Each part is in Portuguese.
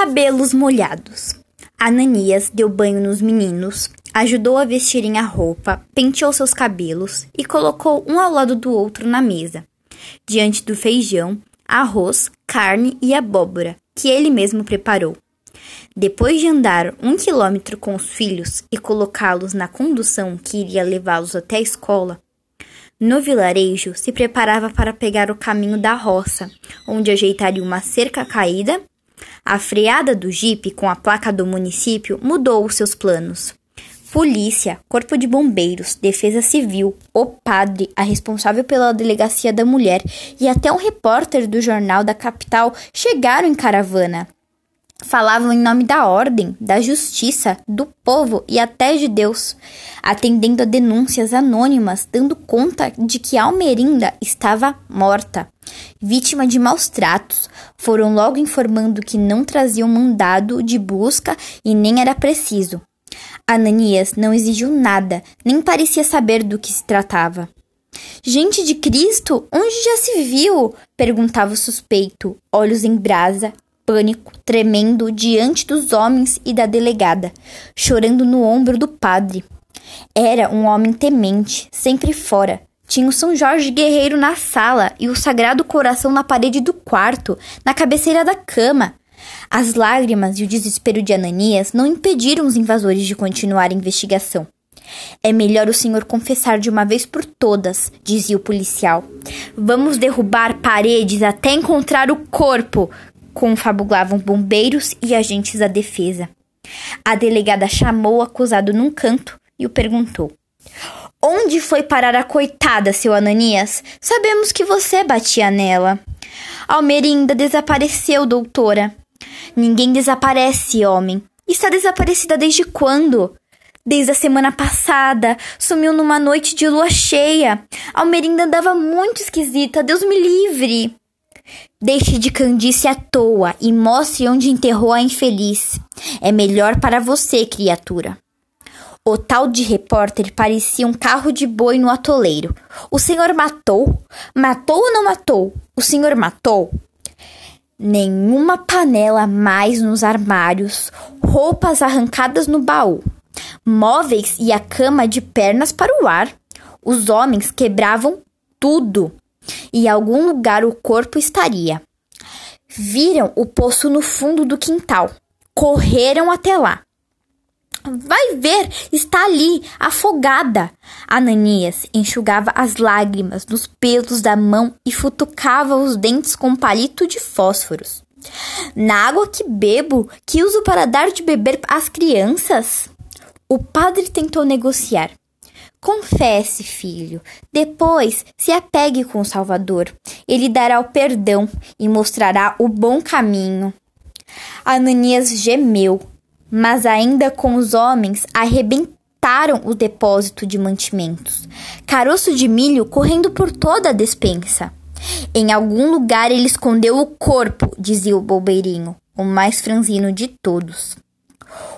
Cabelos molhados. Ananias deu banho nos meninos, ajudou a vestirem a roupa, penteou seus cabelos e colocou um ao lado do outro na mesa, diante do feijão, arroz, carne e abóbora, que ele mesmo preparou. Depois de andar um quilômetro com os filhos e colocá-los na condução que iria levá-los até a escola, no vilarejo se preparava para pegar o caminho da roça, onde ajeitaria uma cerca caída a freada do jipe com a placa do município mudou os seus planos. Polícia, Corpo de Bombeiros, Defesa Civil, o padre, a responsável pela delegacia da mulher e até um repórter do jornal da capital chegaram em caravana. Falavam em nome da ordem, da justiça, do povo e até de Deus, atendendo a denúncias anônimas, dando conta de que Almerinda estava morta, vítima de maus tratos. Foram logo informando que não traziam mandado de busca e nem era preciso. Ananias não exigiu nada, nem parecia saber do que se tratava. Gente de Cristo, onde já se viu? perguntava o suspeito, olhos em brasa, pânico, tremendo diante dos homens e da delegada, chorando no ombro do padre. Era um homem temente, sempre fora. Tinha o São Jorge Guerreiro na sala e o Sagrado Coração na parede do quarto, na cabeceira da cama. As lágrimas e o desespero de Ananias não impediram os invasores de continuar a investigação. É melhor o senhor confessar de uma vez por todas, dizia o policial. Vamos derrubar paredes até encontrar o corpo, confabulavam bombeiros e agentes da defesa. A delegada chamou o acusado num canto e o perguntou: Onde foi parar a coitada, seu Ananias? Sabemos que você batia nela. Almerinda desapareceu, doutora. Ninguém desaparece, homem. Está desaparecida desde quando? Desde a semana passada. Sumiu numa noite de lua cheia. Almerinda andava muito esquisita. Deus me livre. Deixe de candice à toa e mostre onde enterrou a infeliz. É melhor para você, criatura. O tal de repórter parecia um carro de boi no atoleiro. O senhor matou? Matou ou não matou? O senhor matou? Nenhuma panela mais nos armários, roupas arrancadas no baú, móveis e a cama de pernas para o ar. Os homens quebravam tudo em algum lugar o corpo estaria. Viram o poço no fundo do quintal. Correram até lá. Vai ver, está ali, afogada. Ananias enxugava as lágrimas nos pelos da mão e futucava os dentes com um palito de fósforos. Na água que bebo, que uso para dar de beber às crianças? O padre tentou negociar, Confesse, filho. Depois se apegue com o Salvador. Ele dará o perdão e mostrará o bom caminho. Ananias gemeu, mas ainda com os homens arrebentaram o depósito de mantimentos. Caroço de milho correndo por toda a despensa. Em algum lugar ele escondeu o corpo, dizia o bobeirinho, o mais franzino de todos.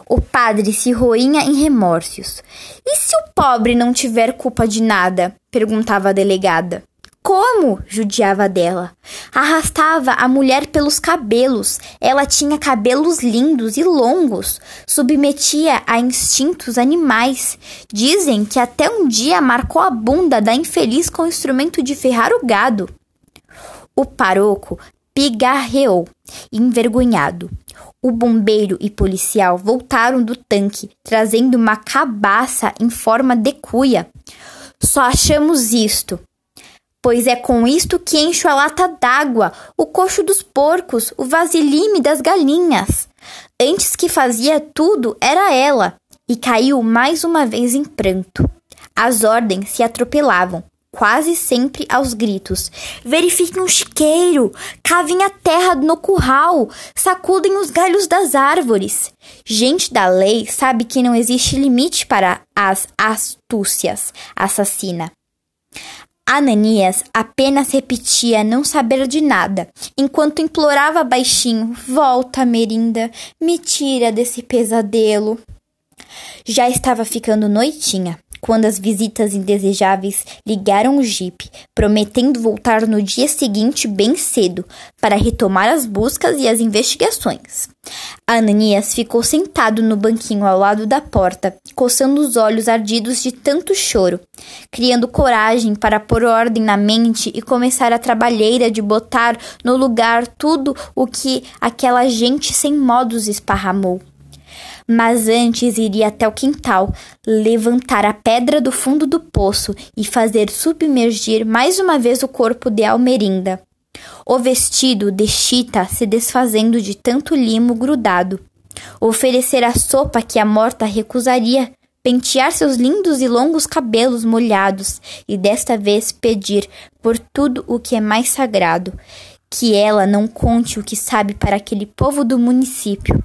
O padre se roinha em remorsos. E se o pobre não tiver culpa de nada? perguntava a delegada. Como? judiava dela. Arrastava a mulher pelos cabelos. Ela tinha cabelos lindos e longos. Submetia a instintos animais. Dizem que até um dia marcou a bunda da infeliz com o instrumento de ferrar o gado. O paroco pigarreou, envergonhado. O bombeiro e policial voltaram do tanque, trazendo uma cabaça em forma de cuia. Só achamos isto. Pois é com isto que encho a lata d'água, o coxo dos porcos, o vasilime das galinhas. Antes que fazia tudo, era ela, e caiu mais uma vez em pranto. As ordens se atropelavam quase sempre aos gritos. Verifiquem o chiqueiro, cavem a terra no curral, sacudem os galhos das árvores. Gente da lei sabe que não existe limite para as astúcias, assassina. Ananias apenas repetia não saber de nada, enquanto implorava baixinho: Volta, Merinda, me tira desse pesadelo. Já estava ficando noitinha quando as visitas indesejáveis ligaram o jipe, prometendo voltar no dia seguinte bem cedo para retomar as buscas e as investigações. Ananias ficou sentado no banquinho ao lado da porta, coçando os olhos ardidos de tanto choro, criando coragem para pôr ordem na mente e começar a trabalheira de botar no lugar tudo o que aquela gente sem modos esparramou mas antes iria até o quintal, levantar a pedra do fundo do poço e fazer submergir mais uma vez o corpo de Almerinda. O vestido de Chita se desfazendo de tanto limo grudado. Oferecer a sopa que a morta recusaria, pentear seus lindos e longos cabelos molhados e desta vez pedir por tudo o que é mais sagrado, que ela não conte o que sabe para aquele povo do município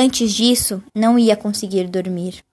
Antes disso, não ia conseguir dormir.